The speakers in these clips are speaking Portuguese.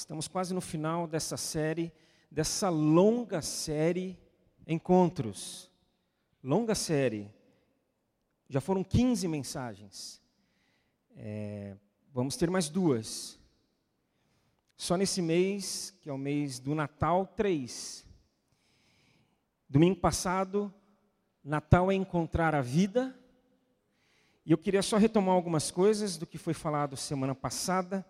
Estamos quase no final dessa série, dessa longa série Encontros. Longa série. Já foram 15 mensagens. É, vamos ter mais duas. Só nesse mês, que é o mês do Natal, três. Domingo passado, Natal é encontrar a vida. E eu queria só retomar algumas coisas do que foi falado semana passada.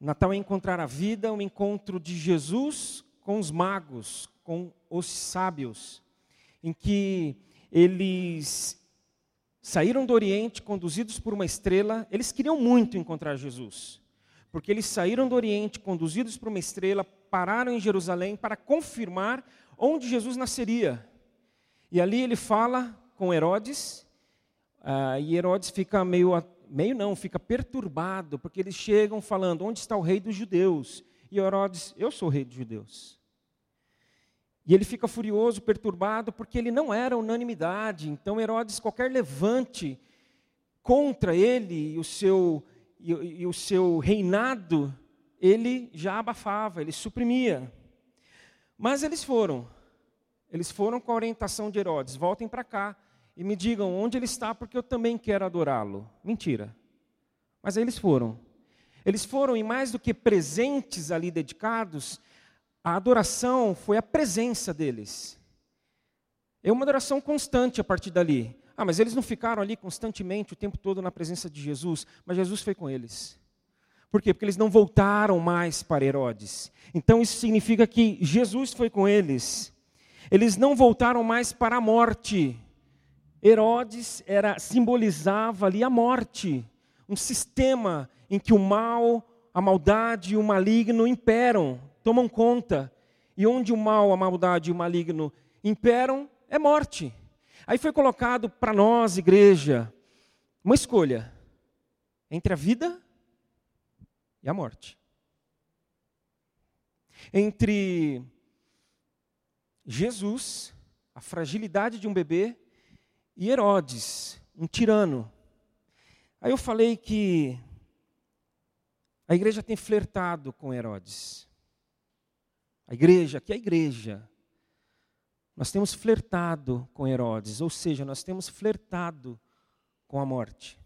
Natal é encontrar a vida, um encontro de Jesus com os magos, com os sábios, em que eles saíram do Oriente conduzidos por uma estrela. Eles queriam muito encontrar Jesus, porque eles saíram do Oriente conduzidos por uma estrela, pararam em Jerusalém para confirmar onde Jesus nasceria. E ali ele fala com Herodes, uh, e Herodes fica meio meio não, fica perturbado, porque eles chegam falando: onde está o rei dos judeus? E Herodes, eu sou o rei dos judeus. E ele fica furioso, perturbado, porque ele não era unanimidade. Então Herodes, qualquer levante contra ele e o seu, e, e o seu reinado, ele já abafava, ele suprimia. Mas eles foram. Eles foram com a orientação de Herodes: voltem para cá e me digam onde ele está, porque eu também quero adorá-lo. Mentira. Mas aí eles foram. Eles foram, e mais do que presentes ali dedicados, a adoração foi a presença deles. É uma adoração constante a partir dali. Ah, mas eles não ficaram ali constantemente o tempo todo na presença de Jesus, mas Jesus foi com eles. Por quê? Porque eles não voltaram mais para Herodes. Então isso significa que Jesus foi com eles. Eles não voltaram mais para a morte. Herodes era simbolizava ali a morte, um sistema em que o mal, a maldade e o maligno imperam, tomam conta. E onde o mal, a maldade e o maligno imperam, é morte. Aí foi colocado para nós, igreja, uma escolha entre a vida e a morte. Entre Jesus, a fragilidade de um bebê, e Herodes, um tirano. Aí eu falei que a igreja tem flertado com Herodes. A igreja, que é a igreja. Nós temos flertado com Herodes, ou seja, nós temos flertado com a morte.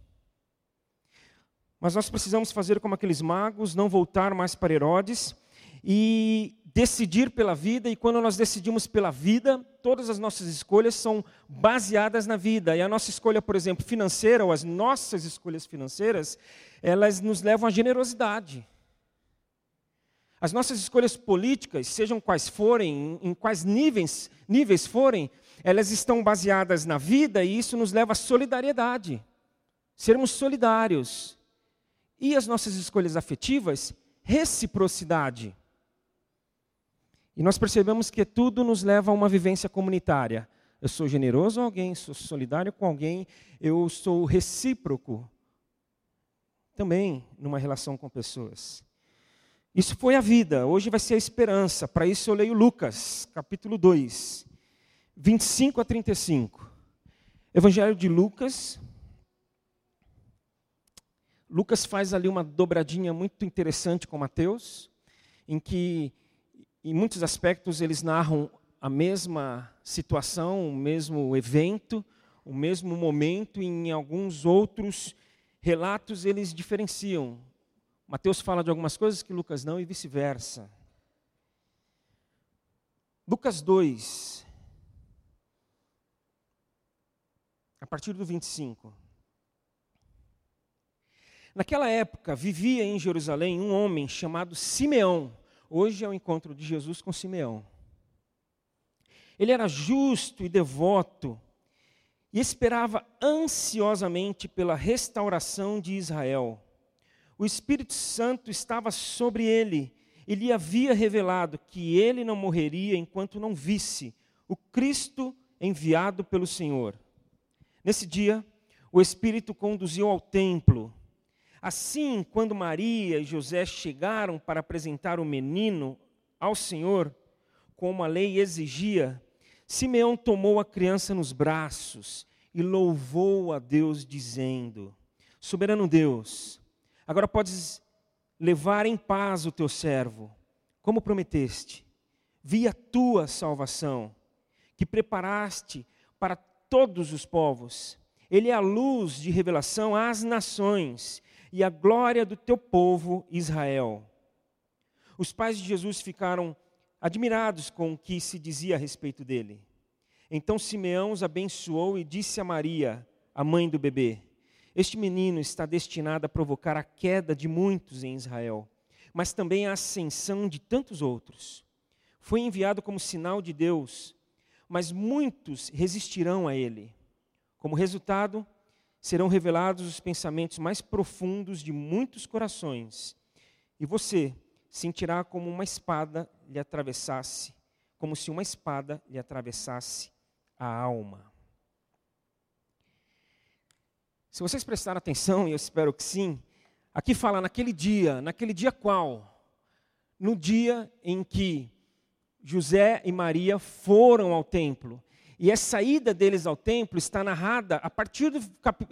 Mas nós precisamos fazer como aqueles magos, não voltar mais para Herodes e decidir pela vida, e quando nós decidimos pela vida, todas as nossas escolhas são baseadas na vida. E a nossa escolha, por exemplo, financeira, ou as nossas escolhas financeiras, elas nos levam à generosidade. As nossas escolhas políticas, sejam quais forem, em quais níveis, níveis forem, elas estão baseadas na vida e isso nos leva à solidariedade. Sermos solidários. E as nossas escolhas afetivas, reciprocidade. E nós percebemos que tudo nos leva a uma vivência comunitária. Eu sou generoso com alguém, sou solidário com alguém, eu sou recíproco também numa relação com pessoas. Isso foi a vida, hoje vai ser a esperança. Para isso eu leio Lucas, capítulo 2, 25 a 35. Evangelho de Lucas. Lucas faz ali uma dobradinha muito interessante com Mateus, em que em muitos aspectos, eles narram a mesma situação, o mesmo evento, o mesmo momento, e em alguns outros relatos eles diferenciam. Mateus fala de algumas coisas que Lucas não, e vice-versa. Lucas 2, a partir do 25. Naquela época vivia em Jerusalém um homem chamado Simeão Hoje é o encontro de Jesus com Simeão. Ele era justo e devoto e esperava ansiosamente pela restauração de Israel. O Espírito Santo estava sobre ele e lhe havia revelado que ele não morreria enquanto não visse o Cristo enviado pelo Senhor. Nesse dia, o Espírito conduziu ao templo Assim, quando Maria e José chegaram para apresentar o menino ao Senhor, como a lei exigia, Simeão tomou a criança nos braços e louvou a Deus, dizendo: Soberano Deus, agora podes levar em paz o teu servo, como prometeste. Vi a tua salvação, que preparaste para todos os povos. Ele é a luz de revelação às nações e a glória do teu povo Israel. Os pais de Jesus ficaram admirados com o que se dizia a respeito dele. Então Simeão os abençoou e disse a Maria, a mãe do bebê: Este menino está destinado a provocar a queda de muitos em Israel, mas também a ascensão de tantos outros. Foi enviado como sinal de Deus, mas muitos resistirão a ele. Como resultado, serão revelados os pensamentos mais profundos de muitos corações, e você sentirá como uma espada lhe atravessasse, como se uma espada lhe atravessasse a alma. Se vocês prestaram atenção, e eu espero que sim, aqui fala naquele dia, naquele dia qual? No dia em que José e Maria foram ao templo. E a saída deles ao templo está narrada a partir do,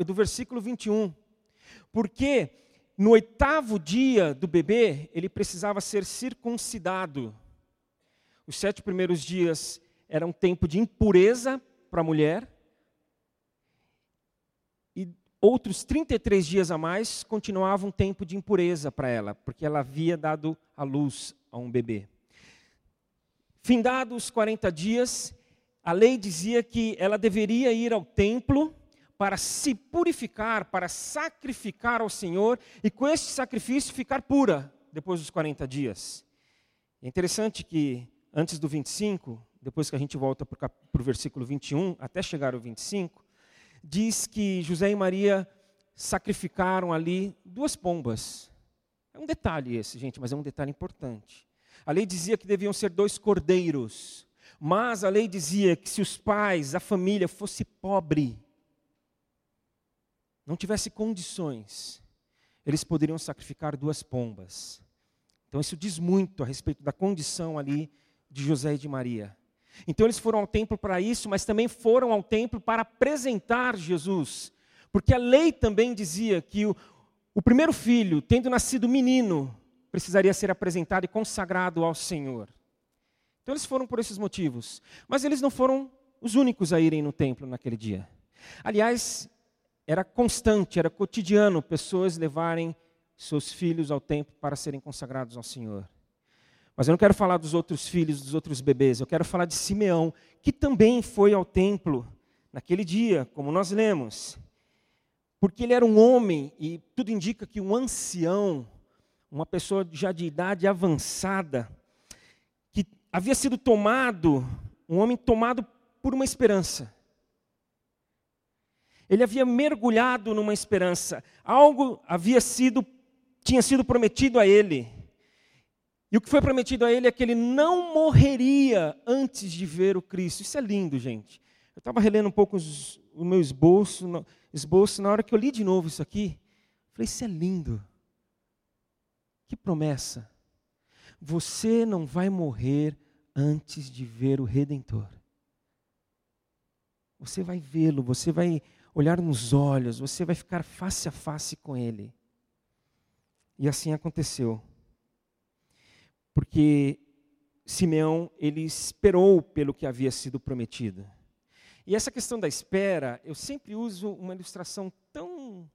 do versículo 21. Porque no oitavo dia do bebê, ele precisava ser circuncidado. Os sete primeiros dias era um tempo de impureza para a mulher. E outros 33 dias a mais continuava um tempo de impureza para ela, porque ela havia dado a luz a um bebê. Findados 40 dias, a lei dizia que ela deveria ir ao templo para se purificar, para sacrificar ao Senhor e com esse sacrifício ficar pura depois dos 40 dias. É interessante que antes do 25, depois que a gente volta para o versículo 21, até chegar ao 25, diz que José e Maria sacrificaram ali duas pombas. É um detalhe esse, gente, mas é um detalhe importante. A lei dizia que deviam ser dois cordeiros, mas a lei dizia que se os pais, a família fosse pobre, não tivesse condições, eles poderiam sacrificar duas pombas. Então isso diz muito a respeito da condição ali de José e de Maria. Então eles foram ao templo para isso, mas também foram ao templo para apresentar Jesus. Porque a lei também dizia que o, o primeiro filho, tendo nascido menino, precisaria ser apresentado e consagrado ao Senhor. Então eles foram por esses motivos. Mas eles não foram os únicos a irem no templo naquele dia. Aliás, era constante, era cotidiano pessoas levarem seus filhos ao templo para serem consagrados ao Senhor. Mas eu não quero falar dos outros filhos, dos outros bebês, eu quero falar de Simeão, que também foi ao templo naquele dia, como nós lemos. Porque ele era um homem, e tudo indica que um ancião, uma pessoa já de idade avançada, havia sido tomado, um homem tomado por uma esperança. Ele havia mergulhado numa esperança, algo havia sido tinha sido prometido a ele. E o que foi prometido a ele é que ele não morreria antes de ver o Cristo. Isso é lindo, gente. Eu estava relendo um pouco o meu esboço, no, esboço, na hora que eu li de novo isso aqui, falei, isso é lindo. Que promessa. Você não vai morrer antes de ver o Redentor. Você vai vê-lo, você vai olhar nos olhos, você vai ficar face a face com ele. E assim aconteceu porque Simeão ele esperou pelo que havia sido prometido. E essa questão da espera, eu sempre uso uma ilustração tão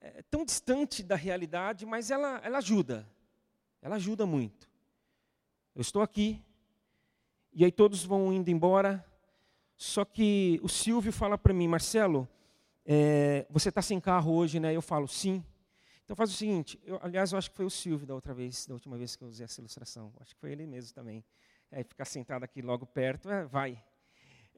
é, tão distante da realidade, mas ela ela ajuda. Ela ajuda muito. Eu estou aqui e aí todos vão indo embora. Só que o Silvio fala para mim, Marcelo, é, você está sem carro hoje, né? Eu falo sim. Então faz o seguinte, eu, aliás, eu acho que foi o Silvio da outra vez, da última vez que eu usei essa ilustração. Acho que foi ele mesmo também. É, ficar sentado aqui logo perto, é, vai.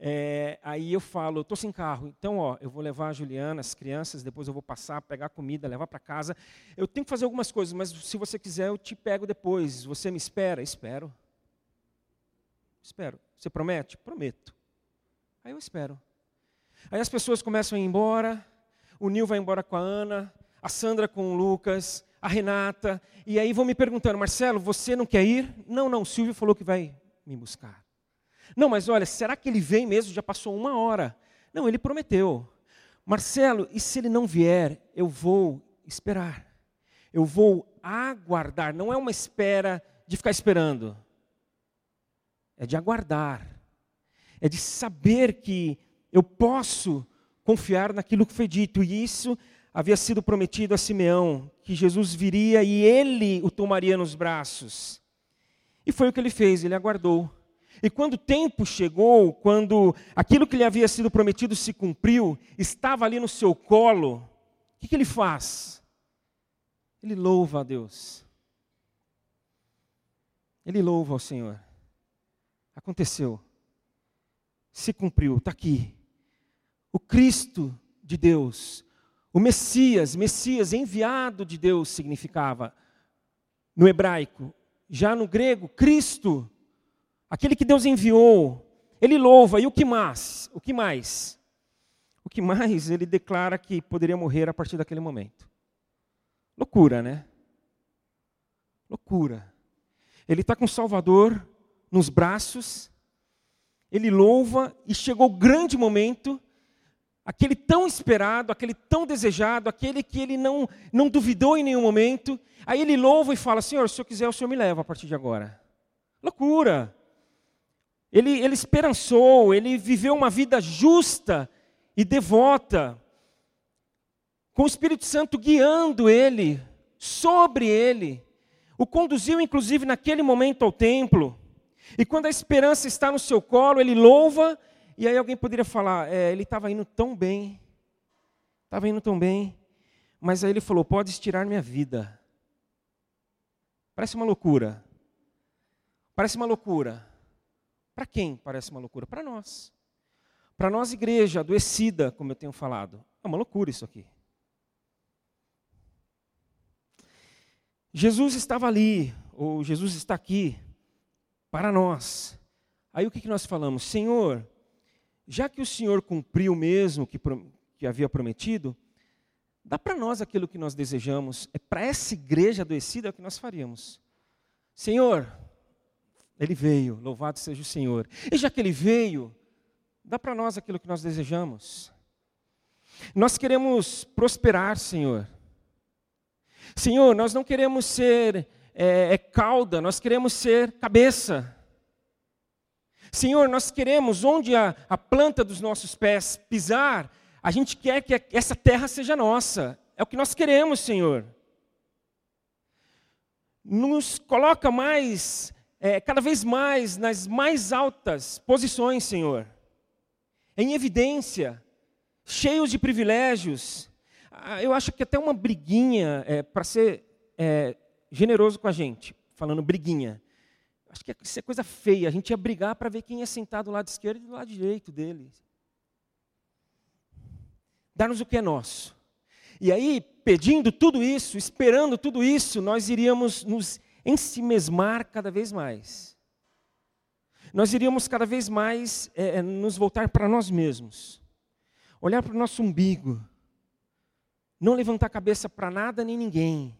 É, aí eu falo, estou sem carro, então ó, eu vou levar a Juliana, as crianças, depois eu vou passar, pegar comida, levar para casa. Eu tenho que fazer algumas coisas, mas se você quiser eu te pego depois. Você me espera? Espero. Espero. Você promete? Prometo. Aí eu espero. Aí as pessoas começam a ir embora, o Nil vai embora com a Ana, a Sandra com o Lucas, a Renata, e aí vão me perguntando, Marcelo, você não quer ir? Não, não, o Silvio falou que vai me buscar. Não, mas olha, será que ele vem mesmo? Já passou uma hora. Não, ele prometeu. Marcelo, e se ele não vier, eu vou esperar. Eu vou aguardar, não é uma espera de ficar esperando. É de aguardar. É de saber que eu posso confiar naquilo que foi dito. E isso havia sido prometido a Simeão, que Jesus viria e ele o tomaria nos braços. E foi o que ele fez, ele aguardou. E quando o tempo chegou, quando aquilo que lhe havia sido prometido se cumpriu, estava ali no seu colo, o que, que ele faz? Ele louva a Deus. Ele louva ao Senhor. Aconteceu. Se cumpriu, está aqui. O Cristo de Deus, o Messias, Messias enviado de Deus significava no hebraico. Já no grego, Cristo aquele que Deus enviou, ele louva, e o que mais? O que mais? O que mais? Ele declara que poderia morrer a partir daquele momento. Loucura, né? Loucura. Ele está com o Salvador nos braços, ele louva, e chegou o grande momento, aquele tão esperado, aquele tão desejado, aquele que ele não, não duvidou em nenhum momento. Aí ele louva e fala: Senhor, se eu quiser, o Senhor me leva a partir de agora. Loucura. Ele, ele esperançou, ele viveu uma vida justa e devota, com o Espírito Santo guiando ele, sobre ele, o conduziu inclusive naquele momento ao templo. E quando a esperança está no seu colo, ele louva, e aí alguém poderia falar: é, ele estava indo tão bem, estava indo tão bem, mas aí ele falou: pode estirar minha vida. Parece uma loucura. Parece uma loucura. Para quem parece uma loucura? Para nós. Para nós, igreja adoecida, como eu tenho falado. É uma loucura isso aqui. Jesus estava ali, ou Jesus está aqui, para nós. Aí o que, nós falamos? Senhor, já que o Senhor cumpriu mesmo que, que havia prometido, dá para nós aquilo que nós desejamos. É para essa igreja adoecida que nós faríamos. Senhor, ele veio, louvado seja o Senhor. E já que ele veio, dá para nós aquilo que nós desejamos. Nós queremos prosperar, Senhor. Senhor, nós não queremos ser é, é, cauda, nós queremos ser cabeça. Senhor, nós queremos, onde a, a planta dos nossos pés pisar, a gente quer que essa terra seja nossa. É o que nós queremos, Senhor. Nos coloca mais é, cada vez mais nas mais altas posições, Senhor, em evidência, cheios de privilégios. Ah, eu acho que até uma briguinha, é, para ser é, generoso com a gente, falando briguinha, acho que isso é coisa feia, a gente ia brigar para ver quem ia sentar do lado esquerdo e do lado direito dele. Dar-nos o que é nosso. E aí, pedindo tudo isso, esperando tudo isso, nós iríamos nos em si mesmar cada vez mais. Nós iríamos cada vez mais é, é, nos voltar para nós mesmos, olhar para o nosso umbigo, não levantar a cabeça para nada nem ninguém.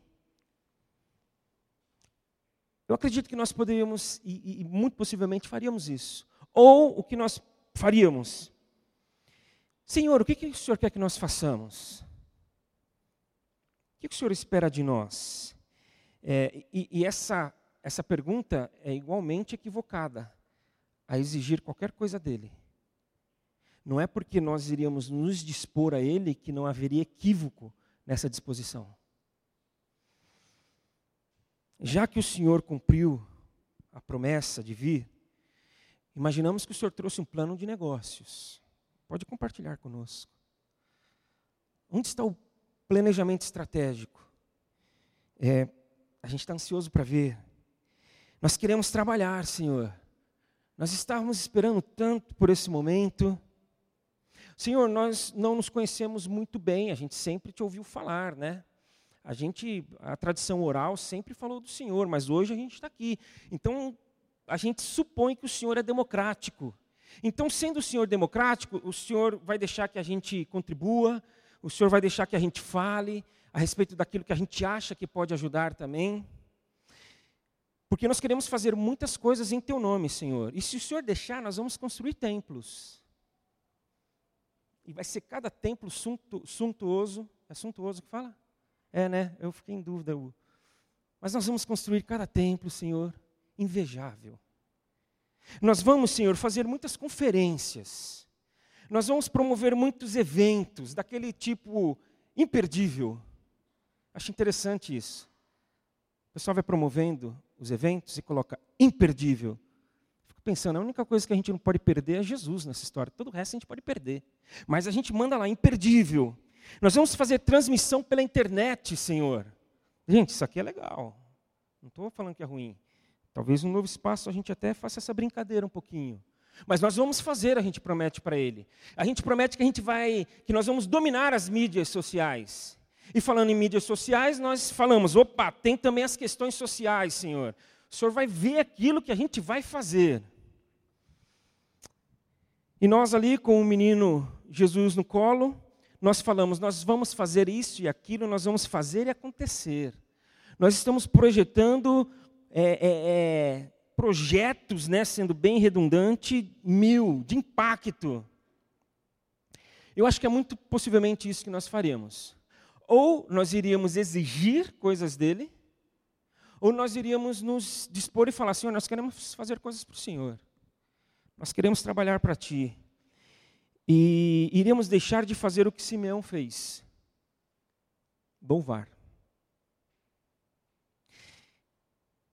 Eu acredito que nós poderíamos, e, e, muito possivelmente faríamos isso. Ou o que nós faríamos? Senhor, o que, que o Senhor quer que nós façamos? O que, que o Senhor espera de nós? É, e, e essa, essa pergunta é igualmente equivocada a exigir qualquer coisa dele. Não é porque nós iríamos nos dispor a ele que não haveria equívoco nessa disposição. Já que o Senhor cumpriu a promessa de vir, imaginamos que o Senhor trouxe um plano de negócios. Pode compartilhar conosco. Onde está o planejamento estratégico? É, a gente está ansioso para ver. Nós queremos trabalhar, Senhor. Nós estávamos esperando tanto por esse momento. Senhor, nós não nos conhecemos muito bem, a gente sempre te ouviu falar, né? A gente, a tradição oral sempre falou do Senhor, mas hoje a gente está aqui. Então, a gente supõe que o Senhor é democrático. Então, sendo o Senhor democrático, o Senhor vai deixar que a gente contribua, o Senhor vai deixar que a gente fale, a respeito daquilo que a gente acha que pode ajudar também. Porque nós queremos fazer muitas coisas em Teu nome, Senhor. E se o Senhor deixar, nós vamos construir templos. E vai ser cada templo suntuoso. É suntuoso que fala? É, né? Eu fiquei em dúvida. Mas nós vamos construir cada templo, Senhor, invejável. Nós vamos, Senhor, fazer muitas conferências. Nós vamos promover muitos eventos daquele tipo imperdível. Acho interessante isso. O pessoal vai promovendo os eventos e coloca imperdível. Fico pensando, a única coisa que a gente não pode perder é Jesus nessa história. Todo o resto a gente pode perder. Mas a gente manda lá, imperdível. Nós vamos fazer transmissão pela internet, Senhor. Gente, isso aqui é legal. Não estou falando que é ruim. Talvez um novo espaço a gente até faça essa brincadeira um pouquinho. Mas nós vamos fazer, a gente promete para ele. A gente promete que a gente vai, que nós vamos dominar as mídias sociais. E falando em mídias sociais, nós falamos, opa, tem também as questões sociais, Senhor. O Senhor vai ver aquilo que a gente vai fazer. E nós ali com o menino Jesus no colo, nós falamos, nós vamos fazer isso e aquilo, nós vamos fazer e acontecer. Nós estamos projetando é, é, é, projetos, né, sendo bem redundante, mil, de impacto. Eu acho que é muito possivelmente isso que nós faremos. Ou nós iríamos exigir coisas dele, ou nós iríamos nos dispor e falar: Senhor, nós queremos fazer coisas para o Senhor. Nós queremos trabalhar para Ti. E iríamos deixar de fazer o que Simeão fez: louvar.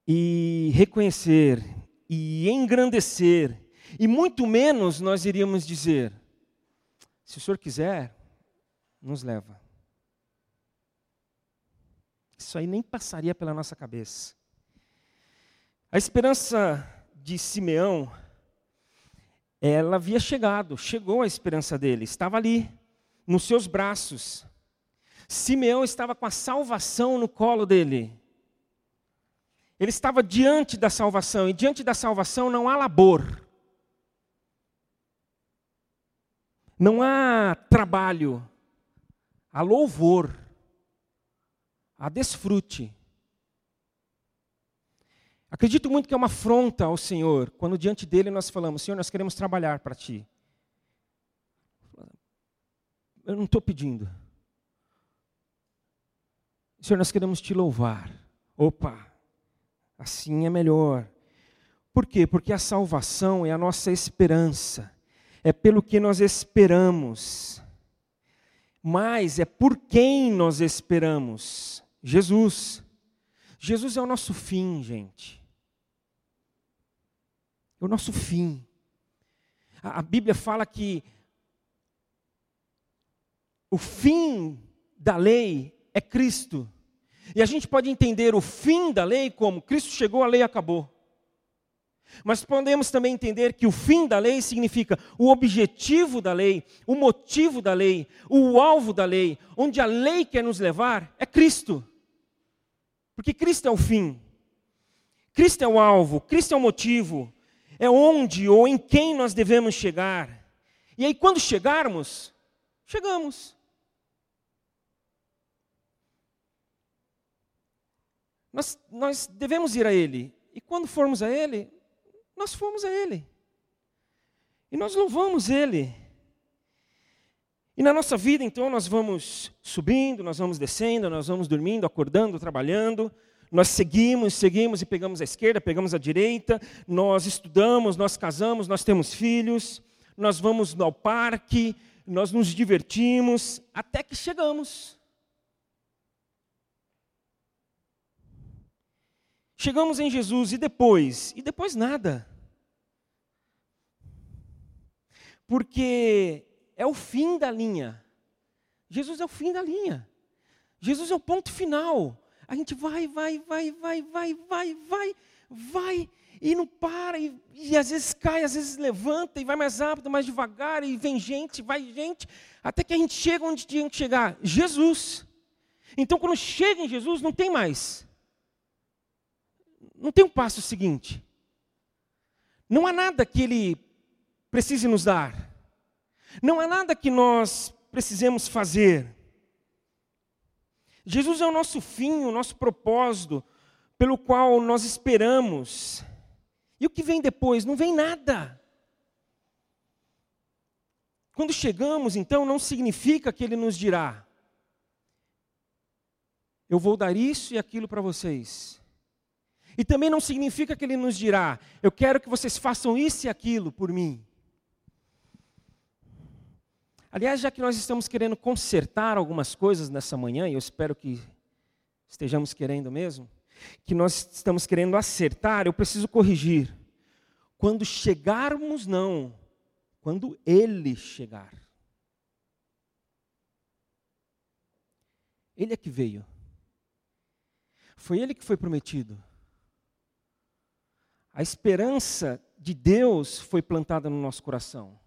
E reconhecer, e engrandecer, e muito menos nós iríamos dizer: se o Senhor quiser, nos leva. Isso aí nem passaria pela nossa cabeça. A esperança de Simeão ela havia chegado, chegou a esperança dele, estava ali, nos seus braços. Simeão estava com a salvação no colo dele. Ele estava diante da salvação, e diante da salvação não há labor, não há trabalho, há louvor, há desfrute. Acredito muito que é uma afronta ao Senhor, quando diante dele nós falamos, Senhor, nós queremos trabalhar para Ti. Eu não estou pedindo. Senhor, nós queremos Te louvar. Opa, assim é melhor. Por quê? Porque a salvação é a nossa esperança. É pelo que nós esperamos. Mas é por quem nós esperamos. Jesus. Jesus é o nosso fim, gente. É o nosso fim. A, a Bíblia fala que o fim da lei é Cristo. E a gente pode entender o fim da lei como Cristo chegou, a lei acabou. Mas podemos também entender que o fim da lei significa o objetivo da lei, o motivo da lei, o alvo da lei, onde a lei quer nos levar é Cristo. Porque Cristo é o fim, Cristo é o alvo, Cristo é o motivo, é onde ou em quem nós devemos chegar. E aí, quando chegarmos, chegamos. Nós, nós devemos ir a Ele. E quando formos a Ele, nós fomos a Ele. E nós louvamos Ele. E na nossa vida, então, nós vamos subindo, nós vamos descendo, nós vamos dormindo, acordando, trabalhando, nós seguimos, seguimos e pegamos a esquerda, pegamos a direita, nós estudamos, nós casamos, nós temos filhos, nós vamos ao parque, nós nos divertimos, até que chegamos. Chegamos em Jesus e depois? E depois nada. Porque é o fim da linha. Jesus é o fim da linha. Jesus é o ponto final. A gente vai, vai, vai, vai, vai, vai, vai, vai, e não para, e, e às vezes cai, às vezes levanta, e vai mais rápido, mais devagar, e vem gente, vai gente, até que a gente chega onde tinha que chegar, Jesus. Então, quando chega em Jesus, não tem mais. Não tem um passo seguinte. Não há nada que Ele precise nos dar. Não há nada que nós precisemos fazer. Jesus é o nosso fim, o nosso propósito, pelo qual nós esperamos. E o que vem depois? Não vem nada. Quando chegamos, então, não significa que Ele nos dirá: eu vou dar isso e aquilo para vocês. E também não significa que ele nos dirá, eu quero que vocês façam isso e aquilo por mim. Aliás, já que nós estamos querendo consertar algumas coisas nessa manhã, e eu espero que estejamos querendo mesmo, que nós estamos querendo acertar, eu preciso corrigir. Quando chegarmos, não, quando Ele chegar. Ele é que veio. Foi Ele que foi prometido. A esperança de Deus foi plantada no nosso coração.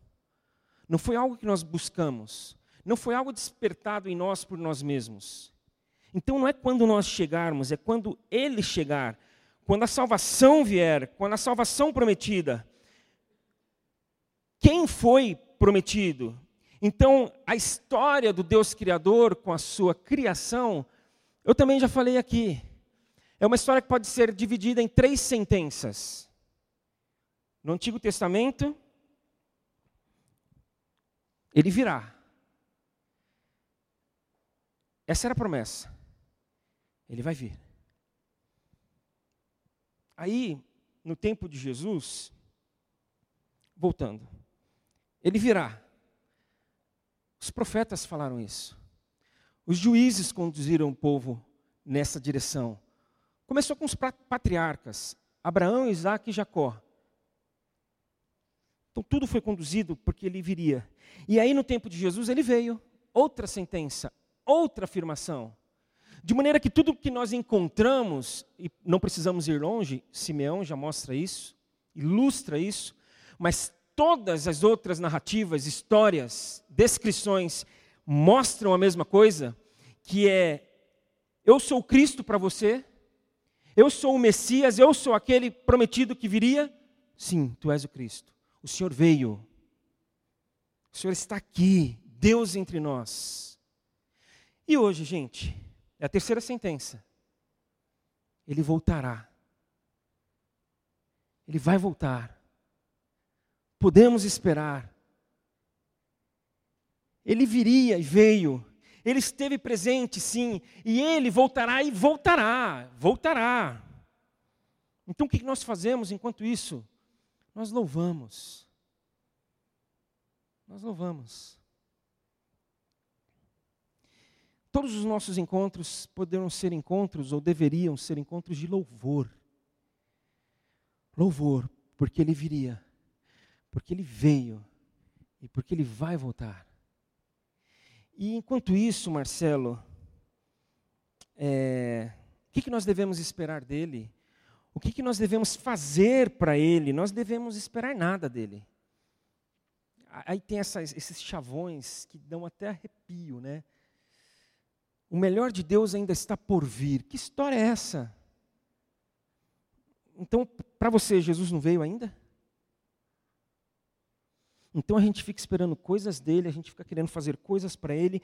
Não foi algo que nós buscamos. Não foi algo despertado em nós por nós mesmos. Então não é quando nós chegarmos, é quando Ele chegar. Quando a salvação vier, quando a salvação prometida. Quem foi prometido? Então, a história do Deus Criador com a sua criação, eu também já falei aqui. É uma história que pode ser dividida em três sentenças. No Antigo Testamento, ele virá. Essa era a promessa. Ele vai vir. Aí, no tempo de Jesus, voltando, ele virá. Os profetas falaram isso. Os juízes conduziram o povo nessa direção. Começou com os patriarcas, Abraão, Isaac e Jacó. Então tudo foi conduzido porque ele viria. E aí no tempo de Jesus ele veio, outra sentença, outra afirmação. De maneira que tudo que nós encontramos, e não precisamos ir longe, Simeão já mostra isso, ilustra isso, mas todas as outras narrativas, histórias, descrições mostram a mesma coisa, que é eu sou Cristo para você, eu sou o Messias, eu sou aquele prometido que viria. Sim, tu és o Cristo. O Senhor veio. O Senhor está aqui, Deus entre nós. E hoje, gente, é a terceira sentença. Ele voltará. Ele vai voltar. Podemos esperar. Ele viria e veio. Ele esteve presente, sim, e ele voltará e voltará, voltará. Então o que nós fazemos enquanto isso? Nós louvamos. Nós louvamos. Todos os nossos encontros poderão ser encontros, ou deveriam ser encontros de louvor. Louvor, porque Ele viria, porque Ele veio e porque Ele vai voltar. E enquanto isso, Marcelo, é, o que, que nós devemos esperar dele? O que, que nós devemos fazer para Ele? Nós devemos esperar nada dele. Aí tem essas, esses chavões que dão até arrepio, né? O melhor de Deus ainda está por vir. Que história é essa? Então, para você, Jesus não veio ainda? Então a gente fica esperando coisas dele, a gente fica querendo fazer coisas para ele,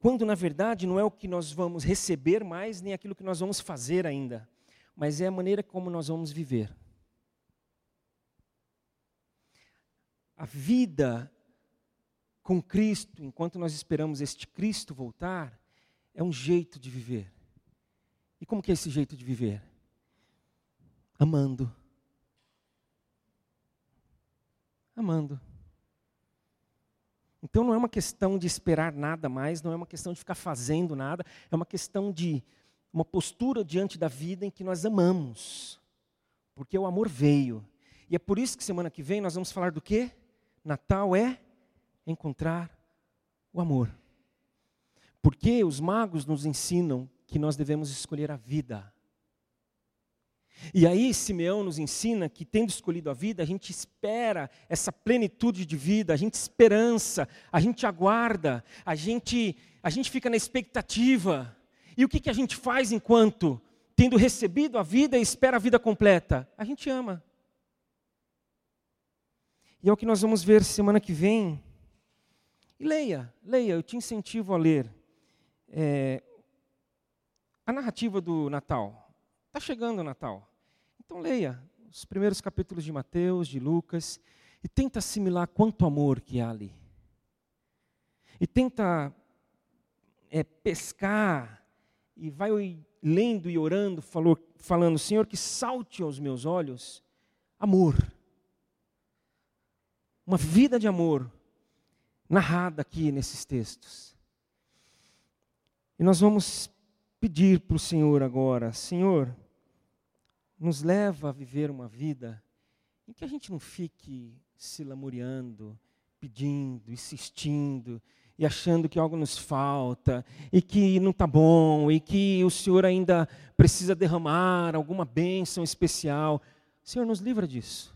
quando na verdade não é o que nós vamos receber mais, nem aquilo que nós vamos fazer ainda mas é a maneira como nós vamos viver. A vida com Cristo, enquanto nós esperamos este Cristo voltar, é um jeito de viver. E como que é esse jeito de viver? Amando. Amando. Então não é uma questão de esperar nada mais, não é uma questão de ficar fazendo nada, é uma questão de uma postura diante da vida em que nós amamos, porque o amor veio. E é por isso que semana que vem nós vamos falar do quê? Natal é encontrar o amor. Porque os magos nos ensinam que nós devemos escolher a vida. E aí Simeão nos ensina que tendo escolhido a vida, a gente espera essa plenitude de vida, a gente esperança, a gente aguarda, a gente a gente fica na expectativa. E o que, que a gente faz enquanto, tendo recebido a vida, espera a vida completa? A gente ama. E é o que nós vamos ver semana que vem. E leia, leia, eu te incentivo a ler. É, a narrativa do Natal. Está chegando o Natal. Então leia os primeiros capítulos de Mateus, de Lucas, e tenta assimilar quanto amor que há ali. E tenta é, pescar e vai lendo e orando, falou, falando: Senhor, que salte aos meus olhos amor. Uma vida de amor narrada aqui nesses textos. E nós vamos pedir para o Senhor agora: Senhor, nos leva a viver uma vida em que a gente não fique se lamuriando, pedindo, insistindo e achando que algo nos falta e que não está bom e que o Senhor ainda precisa derramar alguma bênção especial. Senhor, nos livra disso.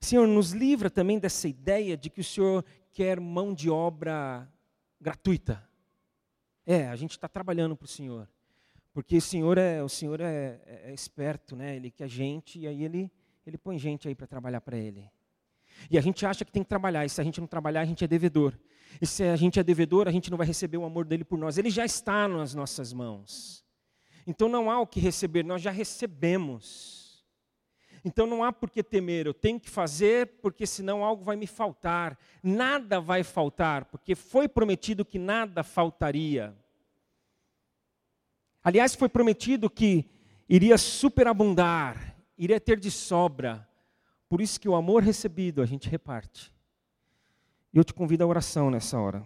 Senhor, nos livra também dessa ideia de que o Senhor quer mão de obra gratuita. É, a gente está trabalhando para o Senhor. Porque o Senhor é, o Senhor é, é, é esperto, né? Ele quer gente e aí ele, ele põe gente aí para trabalhar para Ele. E a gente acha que tem que trabalhar, e se a gente não trabalhar, a gente é devedor. E se a gente é devedor, a gente não vai receber o amor dele por nós. Ele já está nas nossas mãos. Então não há o que receber, nós já recebemos. Então não há por que temer, eu tenho que fazer, porque senão algo vai me faltar. Nada vai faltar, porque foi prometido que nada faltaria. Aliás, foi prometido que iria superabundar, iria ter de sobra. Por isso que o amor recebido a gente reparte. E eu te convido à oração nessa hora.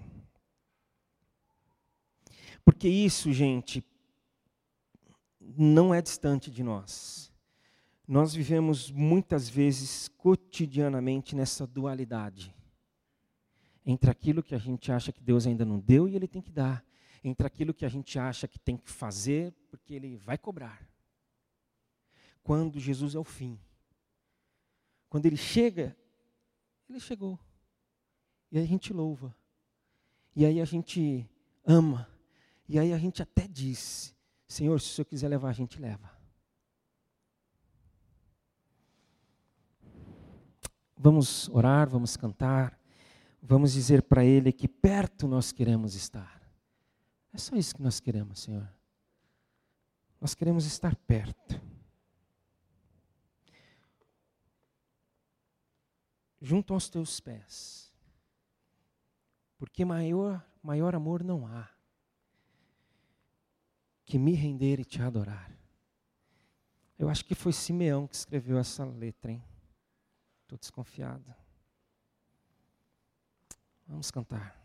Porque isso, gente, não é distante de nós. Nós vivemos muitas vezes cotidianamente nessa dualidade entre aquilo que a gente acha que Deus ainda não deu e Ele tem que dar, entre aquilo que a gente acha que tem que fazer porque Ele vai cobrar. Quando Jesus é o fim. Quando Ele chega, Ele chegou. E aí a gente louva. E aí a gente ama. E aí a gente até diz: Senhor, se o Senhor quiser levar, a gente leva. Vamos orar, vamos cantar, vamos dizer para Ele que perto nós queremos estar. É só isso que nós queremos, Senhor. Nós queremos estar perto. Junto aos teus pés. Porque maior, maior amor não há que me render e te adorar. Eu acho que foi Simeão que escreveu essa letra, hein? Estou desconfiado. Vamos cantar.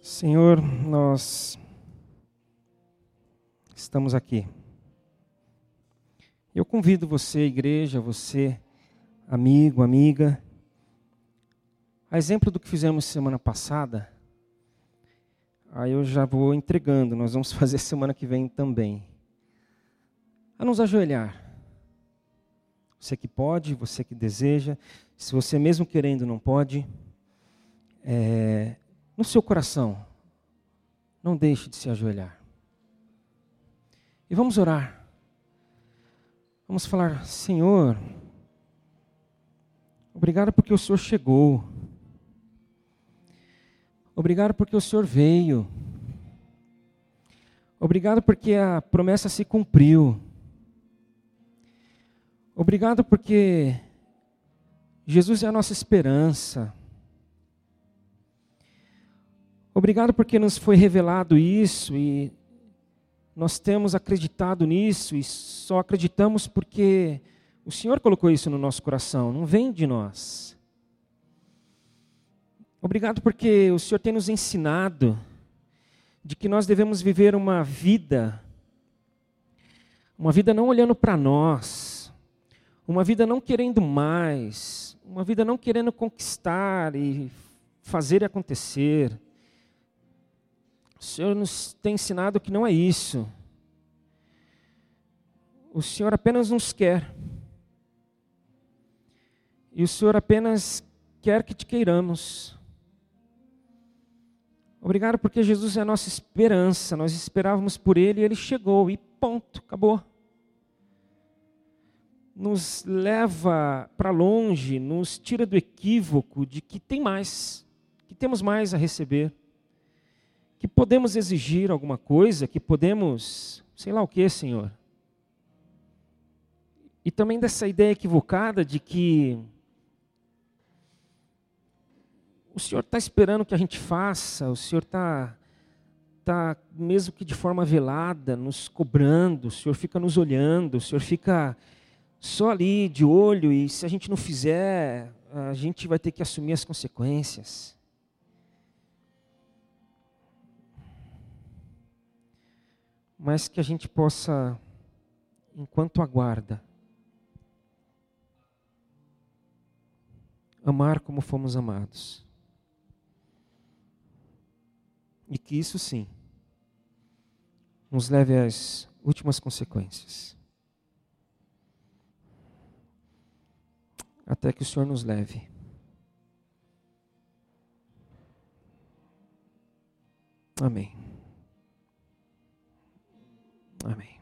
Senhor, nós estamos aqui. Eu convido você, igreja, você, amigo, amiga, a exemplo do que fizemos semana passada, aí eu já vou entregando, nós vamos fazer semana que vem também. A nos ajoelhar. Você que pode, você que deseja, se você mesmo querendo não pode, é, no seu coração, não deixe de se ajoelhar. E vamos orar. Vamos falar, Senhor, obrigado porque o Senhor chegou. Obrigado porque o Senhor veio. Obrigado porque a promessa se cumpriu. Obrigado porque Jesus é a nossa esperança. Obrigado porque nos foi revelado isso e nós temos acreditado nisso e só acreditamos porque o Senhor colocou isso no nosso coração, não vem de nós. Obrigado porque o Senhor tem nos ensinado de que nós devemos viver uma vida, uma vida não olhando para nós, uma vida não querendo mais, uma vida não querendo conquistar e fazer acontecer o Senhor nos tem ensinado que não é isso. O Senhor apenas nos quer. E o Senhor apenas quer que te queiramos. Obrigado porque Jesus é a nossa esperança. Nós esperávamos por Ele e Ele chegou. E ponto, acabou. Nos leva para longe, nos tira do equívoco de que tem mais, que temos mais a receber que podemos exigir alguma coisa, que podemos, sei lá o que, Senhor. E também dessa ideia equivocada de que o Senhor está esperando que a gente faça, o Senhor está, tá, mesmo que de forma velada, nos cobrando, o Senhor fica nos olhando, o Senhor fica só ali de olho e se a gente não fizer, a gente vai ter que assumir as consequências. Mas que a gente possa, enquanto aguarda, amar como fomos amados. E que isso sim nos leve às últimas consequências. Até que o Senhor nos leve. Amém. Amém.